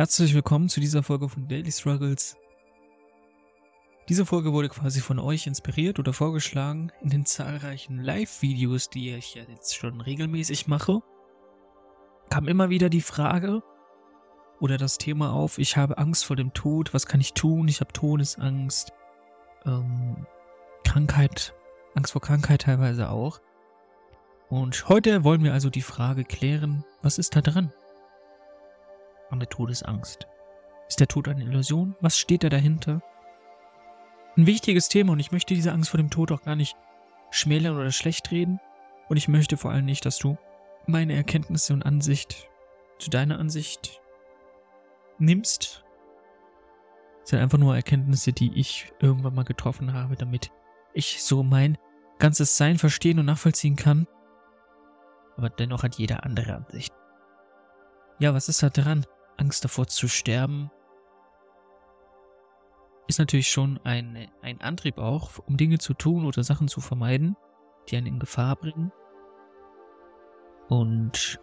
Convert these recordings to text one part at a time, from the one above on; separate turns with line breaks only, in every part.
Herzlich willkommen zu dieser Folge von Daily Struggles. Diese Folge wurde quasi von euch inspiriert oder vorgeschlagen in den zahlreichen Live-Videos, die ich ja jetzt schon regelmäßig mache. Kam immer wieder die Frage oder das Thema auf, ich habe Angst vor dem Tod, was kann ich tun? Ich habe Todesangst, ähm, Krankheit, Angst vor Krankheit teilweise auch. Und heute wollen wir also die Frage klären, was ist da dran? An der Todesangst. Ist der Tod eine Illusion? Was steht da dahinter? Ein wichtiges Thema und ich möchte diese Angst vor dem Tod auch gar nicht schmälern oder schlecht reden. Und ich möchte vor allem nicht, dass du meine Erkenntnisse und Ansicht zu deiner Ansicht nimmst. Das sind einfach nur Erkenntnisse, die ich irgendwann mal getroffen habe, damit ich so mein ganzes Sein verstehen und nachvollziehen kann aber dennoch hat jeder andere Ansicht. Ja, was ist da dran? Angst davor zu sterben ist natürlich schon ein, ein Antrieb auch, um Dinge zu tun oder Sachen zu vermeiden, die einen in Gefahr bringen. Und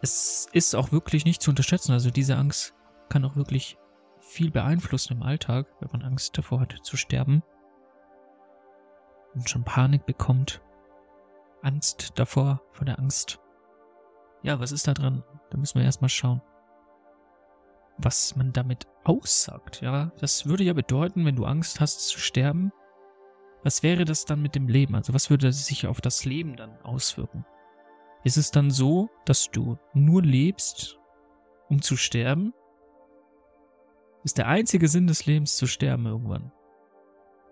es ist auch wirklich nicht zu unterschätzen. Also diese Angst kann auch wirklich viel beeinflussen im Alltag, wenn man Angst davor hat zu sterben und schon Panik bekommt Angst davor, vor der Angst. Ja, was ist da dran? Da müssen wir erstmal schauen. Was man damit aussagt, ja. Das würde ja bedeuten, wenn du Angst hast zu sterben, was wäre das dann mit dem Leben? Also was würde sich auf das Leben dann auswirken? Ist es dann so, dass du nur lebst, um zu sterben? Ist der einzige Sinn des Lebens zu sterben irgendwann?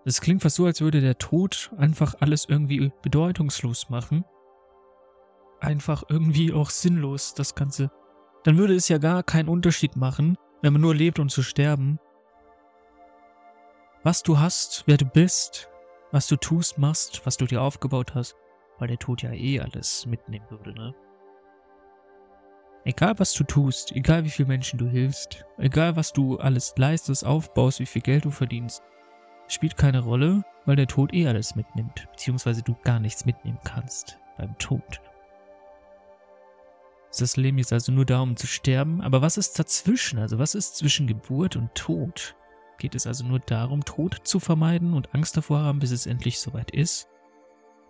Es klingt fast so, als würde der Tod einfach alles irgendwie bedeutungslos machen. Einfach irgendwie auch sinnlos, das Ganze. Dann würde es ja gar keinen Unterschied machen, wenn man nur lebt, um zu sterben. Was du hast, wer du bist, was du tust, machst, was du dir aufgebaut hast, weil der Tod ja eh alles mitnehmen würde, ne? Egal was du tust, egal wie viele Menschen du hilfst, egal was du alles leistest, aufbaust, wie viel Geld du verdienst, spielt keine Rolle, weil der Tod eh alles mitnimmt, beziehungsweise du gar nichts mitnehmen kannst beim Tod. Das Leben ist also nur darum zu sterben, aber was ist dazwischen? Also was ist zwischen Geburt und Tod? Geht es also nur darum, Tod zu vermeiden und Angst davor haben, bis es endlich soweit ist?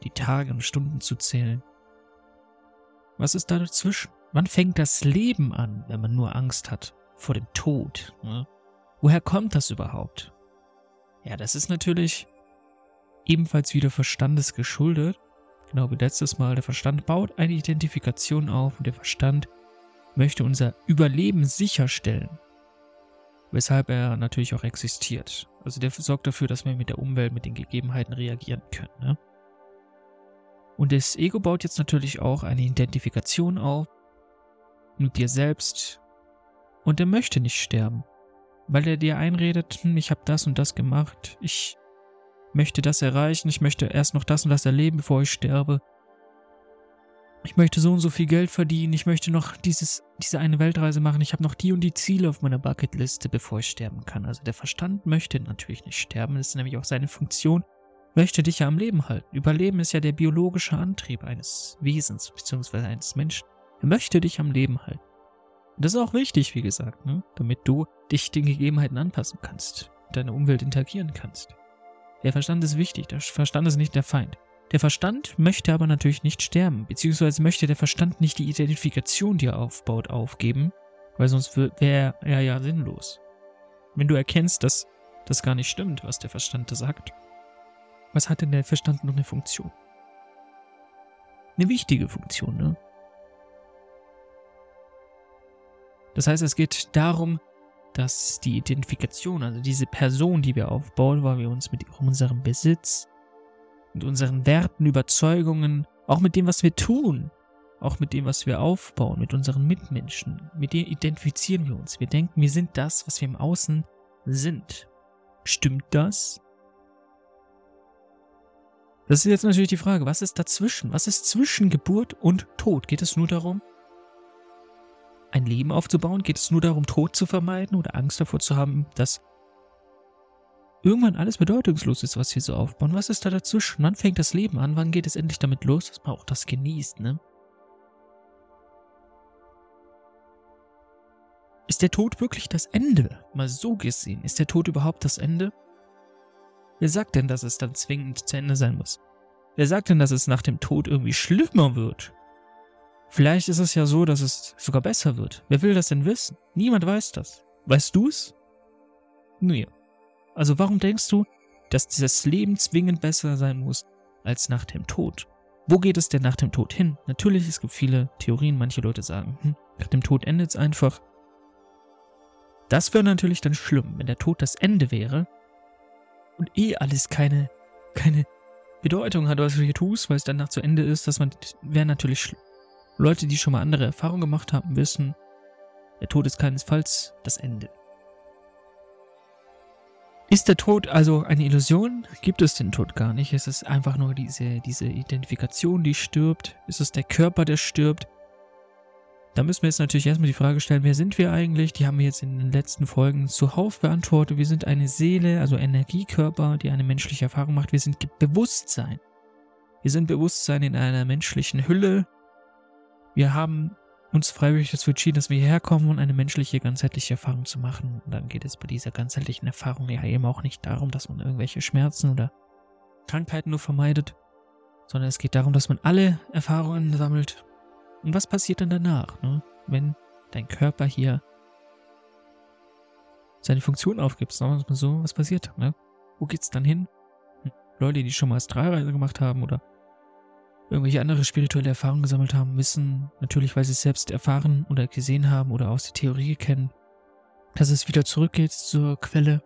Die Tage und Stunden zu zählen? Was ist da dazwischen? Wann fängt das Leben an, wenn man nur Angst hat vor dem Tod? Ne? Woher kommt das überhaupt? Ja, das ist natürlich ebenfalls wieder Verstandes geschuldet. Genau wie letztes Mal. Der Verstand baut eine Identifikation auf und der Verstand möchte unser Überleben sicherstellen. Weshalb er natürlich auch existiert. Also der sorgt dafür, dass wir mit der Umwelt, mit den Gegebenheiten reagieren können. Ne? Und das Ego baut jetzt natürlich auch eine Identifikation auf mit dir selbst. Und er möchte nicht sterben weil er dir einredet, hm, ich habe das und das gemacht, ich möchte das erreichen, ich möchte erst noch das und das erleben, bevor ich sterbe. Ich möchte so und so viel Geld verdienen, ich möchte noch dieses, diese eine Weltreise machen, ich habe noch die und die Ziele auf meiner Bucketliste, bevor ich sterben kann. Also der Verstand möchte natürlich nicht sterben, das ist nämlich auch seine Funktion, möchte dich ja am Leben halten. Überleben ist ja der biologische Antrieb eines Wesens, beziehungsweise eines Menschen. Er möchte dich am Leben halten. Und das ist auch wichtig, wie gesagt, ne? damit du dich den Gegebenheiten anpassen kannst, deine Umwelt interagieren kannst. Der Verstand ist wichtig, der Verstand ist nicht der Feind. Der Verstand möchte aber natürlich nicht sterben, beziehungsweise möchte der Verstand nicht die Identifikation, die er aufbaut, aufgeben, weil sonst wäre er ja sinnlos. Wenn du erkennst, dass das gar nicht stimmt, was der Verstand da sagt, was hat denn der Verstand noch eine Funktion? Eine wichtige Funktion, ne? Das heißt, es geht darum, dass die Identifikation, also diese Person, die wir aufbauen, weil wir uns mit unserem Besitz, mit unseren Werten, Überzeugungen, auch mit dem, was wir tun, auch mit dem, was wir aufbauen, mit unseren Mitmenschen, mit denen identifizieren wir uns. Wir denken, wir sind das, was wir im Außen sind. Stimmt das? Das ist jetzt natürlich die Frage, was ist dazwischen? Was ist zwischen Geburt und Tod? Geht es nur darum, ein Leben aufzubauen? Geht es nur darum, Tod zu vermeiden oder Angst davor zu haben, dass irgendwann alles bedeutungslos ist, was wir so aufbauen? Was ist da dazwischen? Wann fängt das Leben an? Wann geht es endlich damit los, dass man auch das genießt, ne? Ist der Tod wirklich das Ende? Mal so gesehen. Ist der Tod überhaupt das Ende? Wer sagt denn, dass es dann zwingend zu Ende sein muss? Wer sagt denn, dass es nach dem Tod irgendwie schlimmer wird? Vielleicht ist es ja so, dass es sogar besser wird. Wer will das denn wissen? Niemand weiß das. Weißt du's? Nee. Also warum denkst du, dass dieses Leben zwingend besser sein muss als nach dem Tod? Wo geht es denn nach dem Tod hin? Natürlich, es gibt viele Theorien. Manche Leute sagen, hm, nach dem Tod endet es einfach. Das wäre natürlich dann schlimm, wenn der Tod das Ende wäre und eh alles keine, keine Bedeutung hat, was du hier tust, weil es danach zu Ende ist, dass man, wäre natürlich schlimm. Leute, die schon mal andere Erfahrungen gemacht haben, wissen, der Tod ist keinesfalls das Ende. Ist der Tod also eine Illusion? Gibt es den Tod gar nicht? Ist es einfach nur diese, diese Identifikation, die stirbt? Ist es der Körper, der stirbt? Da müssen wir jetzt natürlich erstmal die Frage stellen, wer sind wir eigentlich? Die haben wir jetzt in den letzten Folgen zuhauf beantwortet. Wir sind eine Seele, also Energiekörper, die eine menschliche Erfahrung macht. Wir sind Bewusstsein. Wir sind Bewusstsein in einer menschlichen Hülle, wir haben uns freiwillig dazu entschieden, dass wir hierher kommen, um eine menschliche, ganzheitliche Erfahrung zu machen. Und dann geht es bei dieser ganzheitlichen Erfahrung ja eben auch nicht darum, dass man irgendwelche Schmerzen oder Krankheiten nur vermeidet, sondern es geht darum, dass man alle Erfahrungen sammelt. Und was passiert dann danach, ne? wenn dein Körper hier seine Funktion aufgibt, sagen wir mal so, was passiert? Ne? Wo geht's dann hin? Hm, Leute, die schon mal Astralreise gemacht haben oder irgendwelche andere spirituelle Erfahrungen gesammelt haben, wissen, natürlich weil sie es selbst erfahren oder gesehen haben oder aus der Theorie kennen, dass es wieder zurückgeht zur Quelle.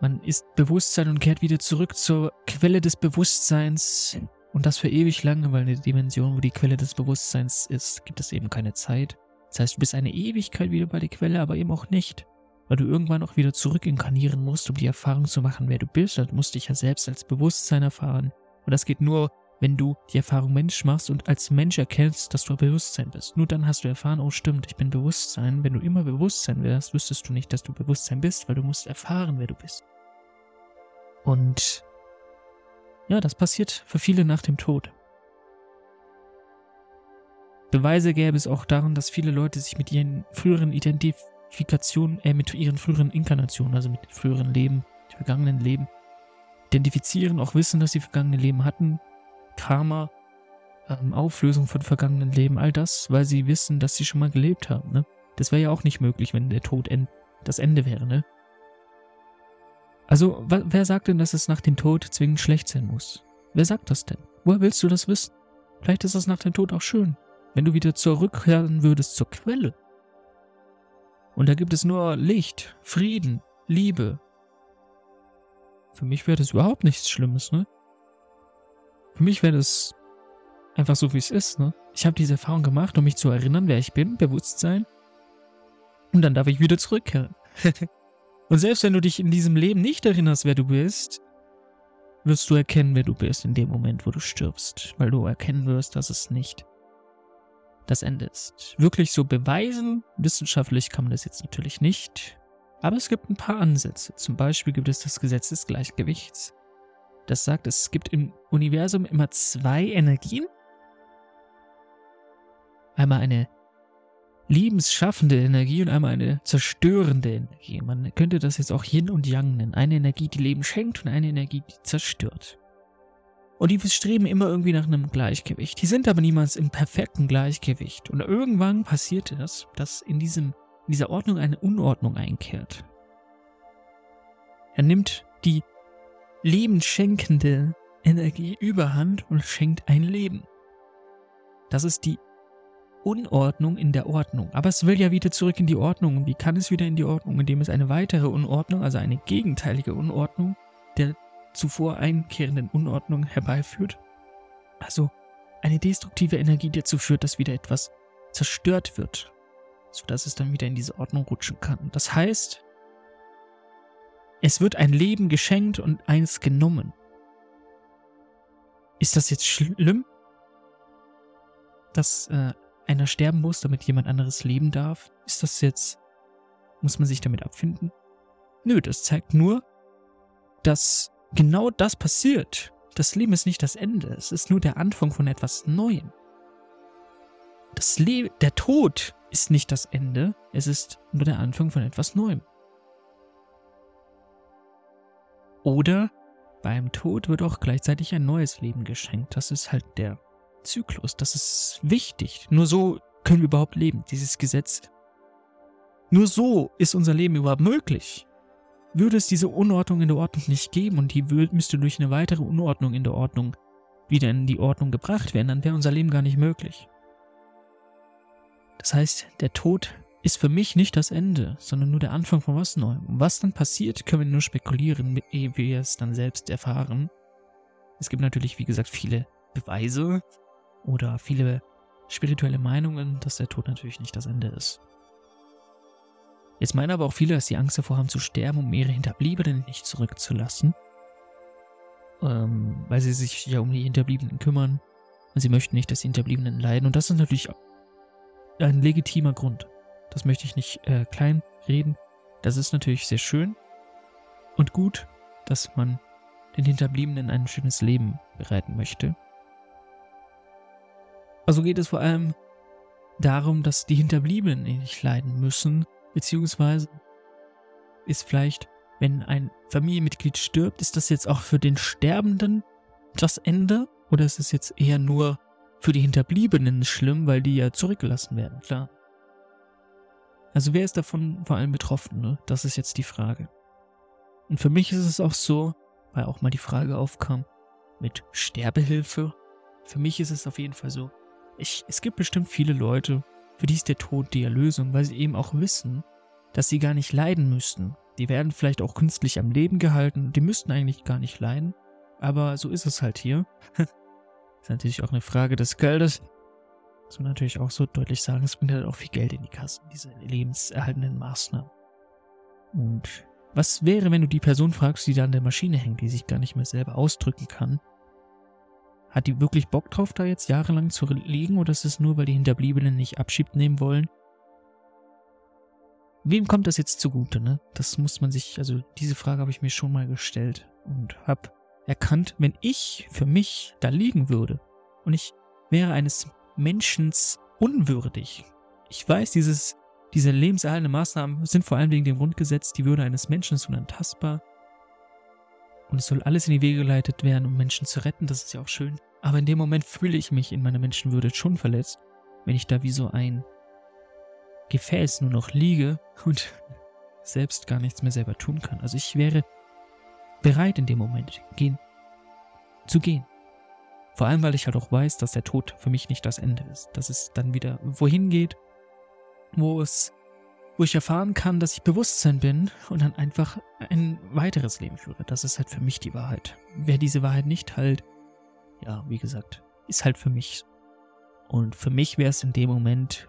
Man ist Bewusstsein und kehrt wieder zurück zur Quelle des Bewusstseins. Und das für ewig lange, weil in der Dimension, wo die Quelle des Bewusstseins ist, gibt es eben keine Zeit. Das heißt, du bist eine Ewigkeit wieder bei der Quelle, aber eben auch nicht. Weil du irgendwann auch wieder zurück inkarnieren musst, um die Erfahrung zu machen, wer du bist. Du musst dich ja selbst als Bewusstsein erfahren. Und das geht nur, wenn du die Erfahrung Mensch machst und als Mensch erkennst, dass du Bewusstsein bist. Nur dann hast du erfahren, oh stimmt, ich bin Bewusstsein. Wenn du immer Bewusstsein wärst, wüsstest du nicht, dass du Bewusstsein bist, weil du musst erfahren, wer du bist. Und ja, das passiert für viele nach dem Tod. Beweise gäbe es auch daran, dass viele Leute sich mit ihren früheren Identifikationen, äh, mit ihren früheren Inkarnationen, also mit früheren Leben, vergangenen Leben, identifizieren, auch wissen, dass sie vergangene Leben hatten, Karma, ähm, Auflösung von vergangenen Leben, all das, weil sie wissen, dass sie schon mal gelebt haben. Ne? Das wäre ja auch nicht möglich, wenn der Tod end das Ende wäre. Ne? Also, wer sagt denn, dass es nach dem Tod zwingend schlecht sein muss? Wer sagt das denn? Woher willst du das wissen? Vielleicht ist es nach dem Tod auch schön, wenn du wieder zurückkehren würdest zur Quelle. Und da gibt es nur Licht, Frieden, Liebe, für mich wäre das überhaupt nichts Schlimmes, ne? Für mich wäre das einfach so, wie es ist, ne? Ich habe diese Erfahrung gemacht, um mich zu erinnern, wer ich bin, Bewusstsein. Und dann darf ich wieder zurückkehren. und selbst wenn du dich in diesem Leben nicht erinnerst, wer du bist, wirst du erkennen, wer du bist in dem Moment, wo du stirbst, weil du erkennen wirst, dass es nicht das Ende ist. Wirklich so beweisen, wissenschaftlich kann man das jetzt natürlich nicht, aber es gibt ein paar Ansätze. Zum Beispiel gibt es das Gesetz des Gleichgewichts. Das sagt, es gibt im Universum immer zwei Energien. Einmal eine lebensschaffende Energie und einmal eine zerstörende Energie. Man könnte das jetzt auch Yin und Yang nennen. Eine Energie, die Leben schenkt und eine Energie, die zerstört. Und die streben immer irgendwie nach einem Gleichgewicht. Die sind aber niemals im perfekten Gleichgewicht. Und irgendwann passiert es, dass in diesem in dieser Ordnung eine Unordnung einkehrt. Er nimmt die lebensschenkende Energie überhand und schenkt ein Leben. Das ist die Unordnung in der Ordnung. Aber es will ja wieder zurück in die Ordnung. Wie kann es wieder in die Ordnung? Indem es eine weitere Unordnung, also eine gegenteilige Unordnung der zuvor einkehrenden Unordnung herbeiführt. Also eine destruktive Energie, die dazu führt, dass wieder etwas zerstört wird sodass es dann wieder in diese Ordnung rutschen kann. Das heißt, es wird ein Leben geschenkt und eins genommen. Ist das jetzt schlimm, dass äh, einer sterben muss, damit jemand anderes leben darf? Ist das jetzt, muss man sich damit abfinden? Nö, das zeigt nur, dass genau das passiert. Das Leben ist nicht das Ende, es ist nur der Anfang von etwas Neuem. Das Le der Tod ist nicht das Ende, es ist nur der Anfang von etwas Neuem. Oder beim Tod wird auch gleichzeitig ein neues Leben geschenkt. Das ist halt der Zyklus. Das ist wichtig. Nur so können wir überhaupt leben. Dieses Gesetz. Nur so ist unser Leben überhaupt möglich. Würde es diese Unordnung in der Ordnung nicht geben und die müsste durch eine weitere Unordnung in der Ordnung wieder in die Ordnung gebracht werden, dann wäre unser Leben gar nicht möglich. Das heißt, der Tod ist für mich nicht das Ende, sondern nur der Anfang von was Neuem. Und was dann passiert, können wir nur spekulieren, ehe wir es dann selbst erfahren. Es gibt natürlich, wie gesagt, viele Beweise oder viele spirituelle Meinungen, dass der Tod natürlich nicht das Ende ist. Jetzt meinen aber auch viele, dass sie Angst davor haben zu sterben, um ihre Hinterbliebenen nicht zurückzulassen. Ähm, weil sie sich ja um die Hinterbliebenen kümmern. Und sie möchten nicht, dass die Hinterbliebenen leiden. Und das ist natürlich ein legitimer Grund. Das möchte ich nicht äh, kleinreden. Das ist natürlich sehr schön und gut, dass man den Hinterbliebenen ein schönes Leben bereiten möchte. Also geht es vor allem darum, dass die Hinterbliebenen nicht leiden müssen, beziehungsweise ist vielleicht, wenn ein Familienmitglied stirbt, ist das jetzt auch für den Sterbenden das Ende? Oder ist es jetzt eher nur für die Hinterbliebenen schlimm, weil die ja zurückgelassen werden, klar. Also wer ist davon vor allem betroffen, ne? Das ist jetzt die Frage. Und für mich ist es auch so, weil auch mal die Frage aufkam, mit Sterbehilfe. Für mich ist es auf jeden Fall so, ich, es gibt bestimmt viele Leute, für die ist der Tod die Erlösung, weil sie eben auch wissen, dass sie gar nicht leiden müssten. Die werden vielleicht auch künstlich am Leben gehalten, die müssten eigentlich gar nicht leiden, aber so ist es halt hier. ist natürlich auch eine Frage des Geldes. Muss man natürlich auch so deutlich sagen, es bringt halt auch viel Geld in die Kassen, diese lebenserhaltenden Maßnahmen. Und was wäre, wenn du die Person fragst, die da an der Maschine hängt, die sich gar nicht mehr selber ausdrücken kann? Hat die wirklich Bock drauf, da jetzt jahrelang zu liegen oder ist es nur, weil die Hinterbliebenen nicht Abschied nehmen wollen? Wem kommt das jetzt zugute, ne? Das muss man sich, also diese Frage habe ich mir schon mal gestellt und habe erkannt, wenn ich für mich da liegen würde und ich wäre eines Menschen unwürdig. Ich weiß, dieses, diese lebenserhaltende Maßnahmen sind vor allem wegen dem Grundgesetz die Würde eines Menschen unantastbar. Und es soll alles in die Wege geleitet werden, um Menschen zu retten, das ist ja auch schön. Aber in dem Moment fühle ich mich in meiner Menschenwürde schon verletzt, wenn ich da wie so ein Gefäß nur noch liege und selbst gar nichts mehr selber tun kann. Also ich wäre bereit in dem Moment gehen, zu gehen. Vor allem, weil ich halt auch weiß, dass der Tod für mich nicht das Ende ist. Dass es dann wieder wohin geht, wo es, wo ich erfahren kann, dass ich Bewusstsein bin und dann einfach ein weiteres Leben führe. Das ist halt für mich die Wahrheit. Wer diese Wahrheit nicht halt, ja, wie gesagt, ist halt für mich. Und für mich wäre es in dem Moment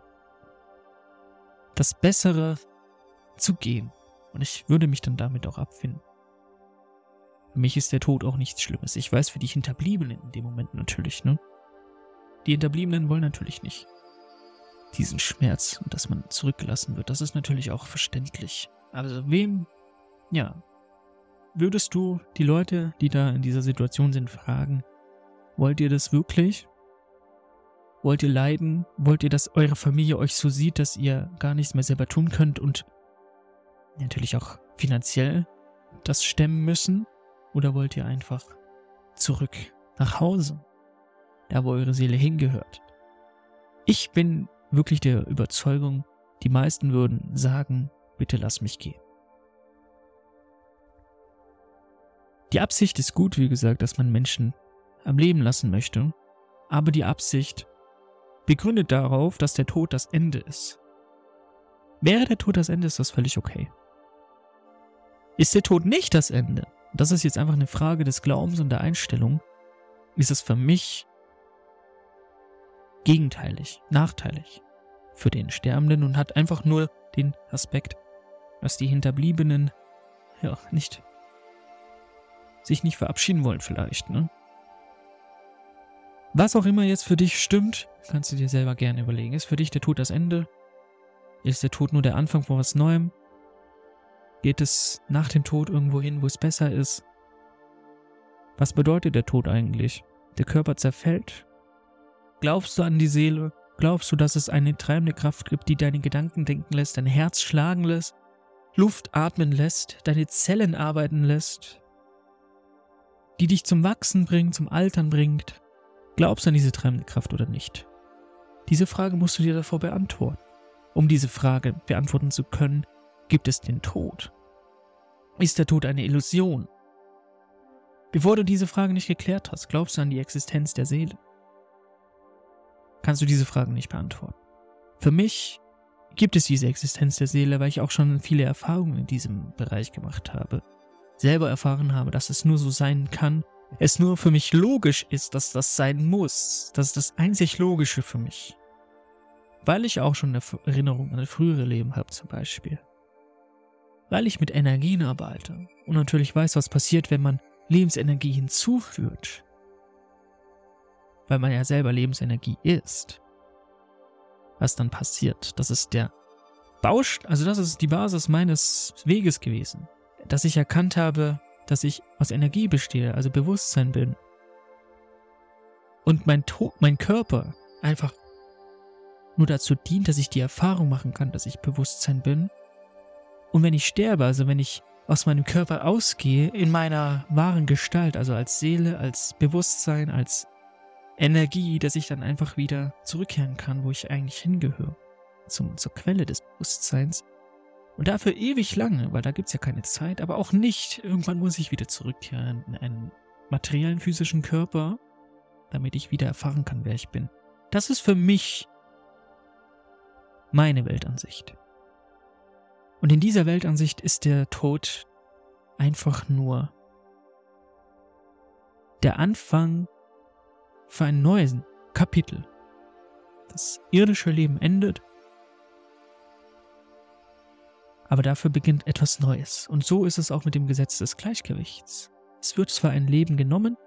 das Bessere zu gehen. Und ich würde mich dann damit auch abfinden. Für mich ist der Tod auch nichts Schlimmes. Ich weiß für die Hinterbliebenen in dem Moment natürlich, ne? Die Hinterbliebenen wollen natürlich nicht diesen Schmerz und dass man zurückgelassen wird. Das ist natürlich auch verständlich. Also wem, ja, würdest du die Leute, die da in dieser Situation sind, fragen, wollt ihr das wirklich? Wollt ihr leiden? Wollt ihr, dass eure Familie euch so sieht, dass ihr gar nichts mehr selber tun könnt und natürlich auch finanziell das stemmen müssen? Oder wollt ihr einfach zurück nach Hause, da wo eure Seele hingehört? Ich bin wirklich der Überzeugung, die meisten würden sagen, bitte lass mich gehen. Die Absicht ist gut, wie gesagt, dass man Menschen am Leben lassen möchte, aber die Absicht begründet darauf, dass der Tod das Ende ist. Wäre der Tod das Ende, ist das völlig okay. Ist der Tod nicht das Ende, das ist jetzt einfach eine Frage des Glaubens und der Einstellung, ist es für mich gegenteilig, nachteilig für den Sterbenden und hat einfach nur den Aspekt, dass die Hinterbliebenen ja nicht sich nicht verabschieden wollen vielleicht, ne? Was auch immer jetzt für dich stimmt, kannst du dir selber gerne überlegen. Ist für dich der Tod das Ende? Ist der Tod nur der Anfang von was Neuem? Geht es nach dem Tod irgendwo hin, wo es besser ist? Was bedeutet der Tod eigentlich? Der Körper zerfällt? Glaubst du an die Seele? Glaubst du, dass es eine treibende Kraft gibt, die deine Gedanken denken lässt, dein Herz schlagen lässt, Luft atmen lässt, deine Zellen arbeiten lässt, die dich zum Wachsen bringt, zum Altern bringt? Glaubst du an diese treibende Kraft oder nicht? Diese Frage musst du dir davor beantworten. Um diese Frage beantworten zu können, gibt es den Tod. Ist der Tod eine Illusion? Bevor du diese Frage nicht geklärt hast, glaubst du an die Existenz der Seele? Kannst du diese Fragen nicht beantworten? Für mich gibt es diese Existenz der Seele, weil ich auch schon viele Erfahrungen in diesem Bereich gemacht habe. Selber erfahren habe, dass es nur so sein kann, es nur für mich logisch ist, dass das sein muss. Das ist das einzig Logische für mich. Weil ich auch schon eine Erinnerung an frühere Leben habe zum Beispiel. Weil ich mit Energien arbeite und natürlich weiß, was passiert, wenn man Lebensenergie hinzufügt. Weil man ja selber Lebensenergie ist. Was dann passiert, das ist der Bausch, also das ist die Basis meines Weges gewesen. Dass ich erkannt habe, dass ich aus Energie bestehe, also Bewusstsein bin. Und mein, to mein Körper einfach nur dazu dient, dass ich die Erfahrung machen kann, dass ich Bewusstsein bin. Und wenn ich sterbe, also wenn ich aus meinem Körper ausgehe, in meiner wahren Gestalt, also als Seele, als Bewusstsein, als Energie, dass ich dann einfach wieder zurückkehren kann, wo ich eigentlich hingehöre. Zum, zur Quelle des Bewusstseins. Und dafür ewig lange, weil da gibt es ja keine Zeit, aber auch nicht. Irgendwann muss ich wieder zurückkehren in einen materiellen physischen Körper, damit ich wieder erfahren kann, wer ich bin. Das ist für mich meine Weltansicht. Und in dieser Weltansicht ist der Tod einfach nur der Anfang für ein neues Kapitel. Das irdische Leben endet, aber dafür beginnt etwas Neues. Und so ist es auch mit dem Gesetz des Gleichgewichts. Es wird zwar ein Leben genommen,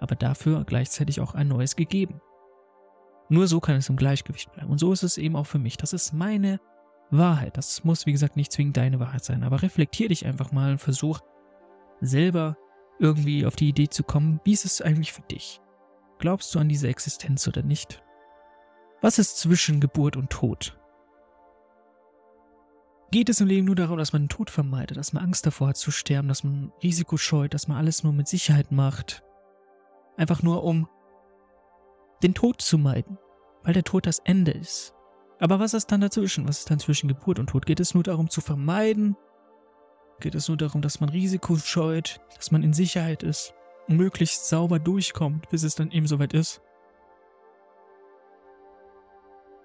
aber dafür gleichzeitig auch ein neues gegeben. Nur so kann es im Gleichgewicht bleiben. Und so ist es eben auch für mich. Das ist meine Wahrheit. Das muss, wie gesagt, nicht zwingend deine Wahrheit sein. Aber reflektier dich einfach mal und versuch selber irgendwie auf die Idee zu kommen, wie ist es eigentlich für dich? Glaubst du an diese Existenz oder nicht? Was ist zwischen Geburt und Tod? Geht es im Leben nur darum, dass man den Tod vermeidet, dass man Angst davor hat zu sterben, dass man Risiko scheut, dass man alles nur mit Sicherheit macht? Einfach nur um den Tod zu meiden, weil der Tod das Ende ist. Aber was ist dann dazwischen? Was ist dann zwischen Geburt und Tod? Geht es nur darum zu vermeiden? Geht es nur darum, dass man Risiko scheut, dass man in Sicherheit ist und möglichst sauber durchkommt, bis es dann eben soweit ist?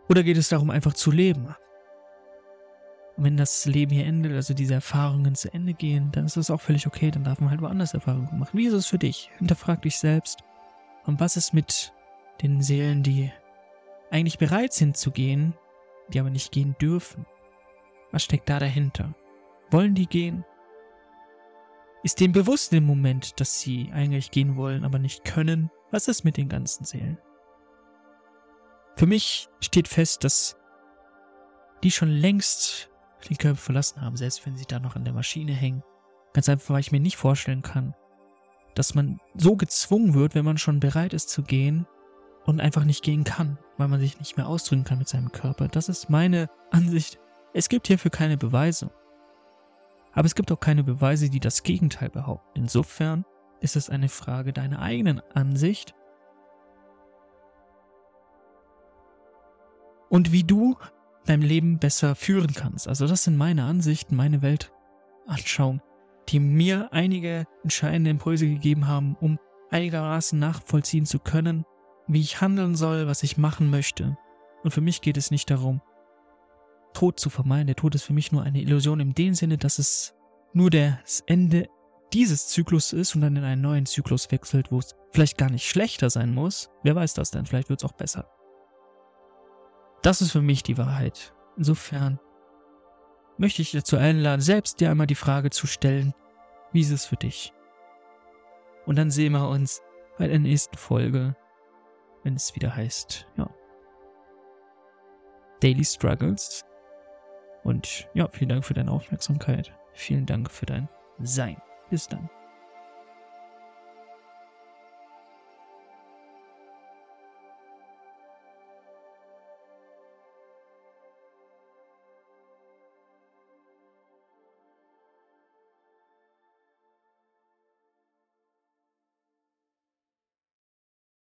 Oder geht es darum, einfach zu leben? Und wenn das Leben hier endet, also diese Erfahrungen zu Ende gehen, dann ist das auch völlig okay, dann darf man halt woanders Erfahrungen machen. Wie ist es für dich? Hinterfrag dich selbst. Und was ist mit den Seelen, die eigentlich bereit sind zu gehen, die aber nicht gehen dürfen. Was steckt da dahinter? Wollen die gehen? Ist denen bewusst im Moment, dass sie eigentlich gehen wollen, aber nicht können? Was ist mit den ganzen Seelen? Für mich steht fest, dass die schon längst den Körper verlassen haben, selbst wenn sie da noch an der Maschine hängen. Ganz einfach, weil ich mir nicht vorstellen kann, dass man so gezwungen wird, wenn man schon bereit ist zu gehen, und einfach nicht gehen kann, weil man sich nicht mehr ausdrücken kann mit seinem Körper. Das ist meine Ansicht. Es gibt hierfür keine Beweise. Aber es gibt auch keine Beweise, die das Gegenteil behaupten. Insofern ist es eine Frage deiner eigenen Ansicht und wie du dein Leben besser führen kannst. Also das sind meine Ansichten, meine Weltanschauung, die mir einige entscheidende Impulse gegeben haben, um einigermaßen nachvollziehen zu können, wie ich handeln soll, was ich machen möchte. Und für mich geht es nicht darum, Tod zu vermeiden. Der Tod ist für mich nur eine Illusion in dem Sinne, dass es nur das Ende dieses Zyklus ist und dann in einen neuen Zyklus wechselt, wo es vielleicht gar nicht schlechter sein muss. Wer weiß das denn? Vielleicht wird es auch besser. Das ist für mich die Wahrheit. Insofern möchte ich dazu einladen, selbst dir einmal die Frage zu stellen, wie ist es für dich? Und dann sehen wir uns bei der nächsten Folge wenn es wieder heißt, ja, Daily Struggles. Und ja, vielen Dank für deine Aufmerksamkeit. Vielen Dank für dein Sein. Bis dann.